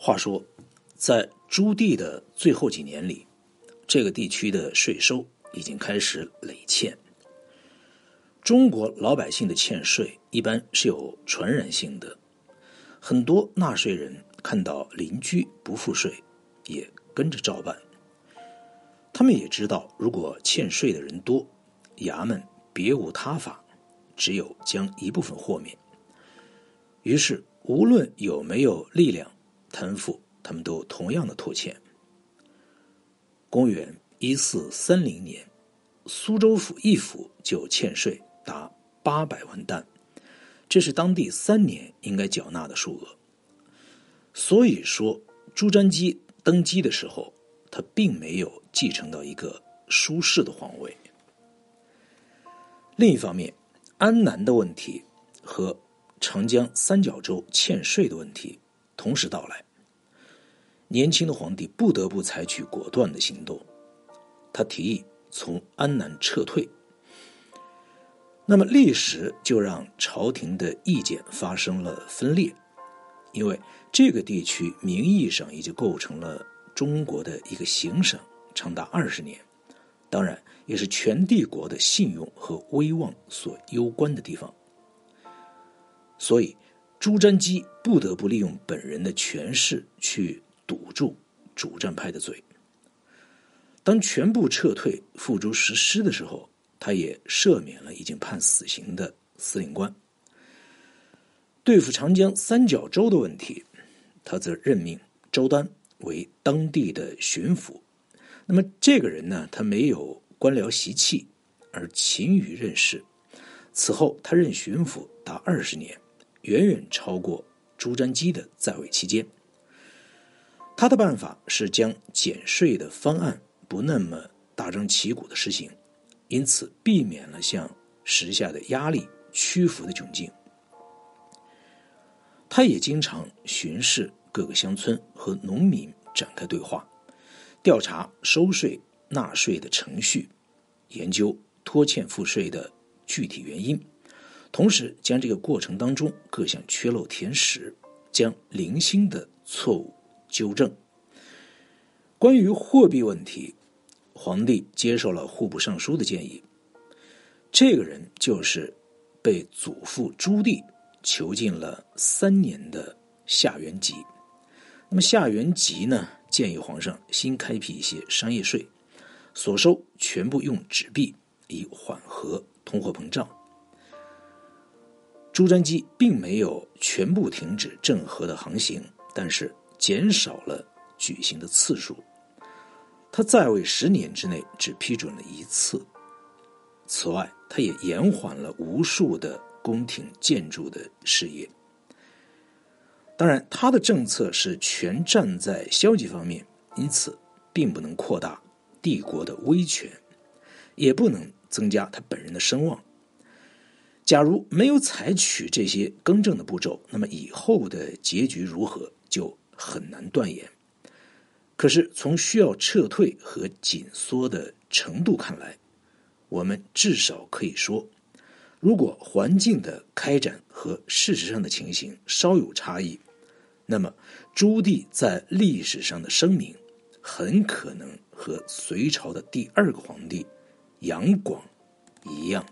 话说，在朱棣的最后几年里，这个地区的税收已经开始累欠。中国老百姓的欠税一般是有传染性的，很多纳税人看到邻居不付税，也跟着照办。他们也知道，如果欠税的人多，衙门别无他法，只有将一部分豁免。于是，无论有没有力量贪腐，他们都同样的拖欠。公元一四三零年，苏州府一府就欠税达八百万担，这是当地三年应该缴纳的数额。所以说，朱瞻基登基的时候，他并没有继承到一个舒适的皇位。另一方面，安南的问题和长江三角洲欠税的问题同时到来，年轻的皇帝不得不采取果断的行动。他提议从安南撤退，那么历史就让朝廷的意见发生了分裂，因为这个地区名义上已经构成了中国的一个行省，长达二十年，当然也是全帝国的信用和威望所攸关的地方。所以，朱瞻基不得不利用本人的权势去堵住主战派的嘴。当全部撤退付诸实施的时候，他也赦免了已经判死刑的司令官。对付长江三角洲的问题，他则任命周丹为当地的巡抚。那么这个人呢，他没有官僚习气，而勤于任事。此后，他任巡抚达二十年。远远超过朱瞻基的在位期间。他的办法是将减税的方案不那么大张旗鼓的实行，因此避免了向时下的压力屈服的窘境。他也经常巡视各个乡村和农民展开对话，调查收税纳税的程序，研究拖欠赋税的具体原因。同时，将这个过程当中各项缺漏填实，将零星的错误纠正。关于货币问题，皇帝接受了户部尚书的建议。这个人就是被祖父朱棣囚禁了三年的夏元吉。那么夏元吉呢，建议皇上新开辟一些商业税，所收全部用纸币，以缓和通货膨胀。朱瞻基并没有全部停止郑和的航行，但是减少了举行的次数。他在位十年之内只批准了一次。此外，他也延缓了无数的宫廷建筑的事业。当然，他的政策是全站在消极方面，因此并不能扩大帝国的威权，也不能增加他本人的声望。假如没有采取这些更正的步骤，那么以后的结局如何就很难断言。可是从需要撤退和紧缩的程度看来，我们至少可以说，如果环境的开展和事实上的情形稍有差异，那么朱棣在历史上的声名很可能和隋朝的第二个皇帝杨广一样。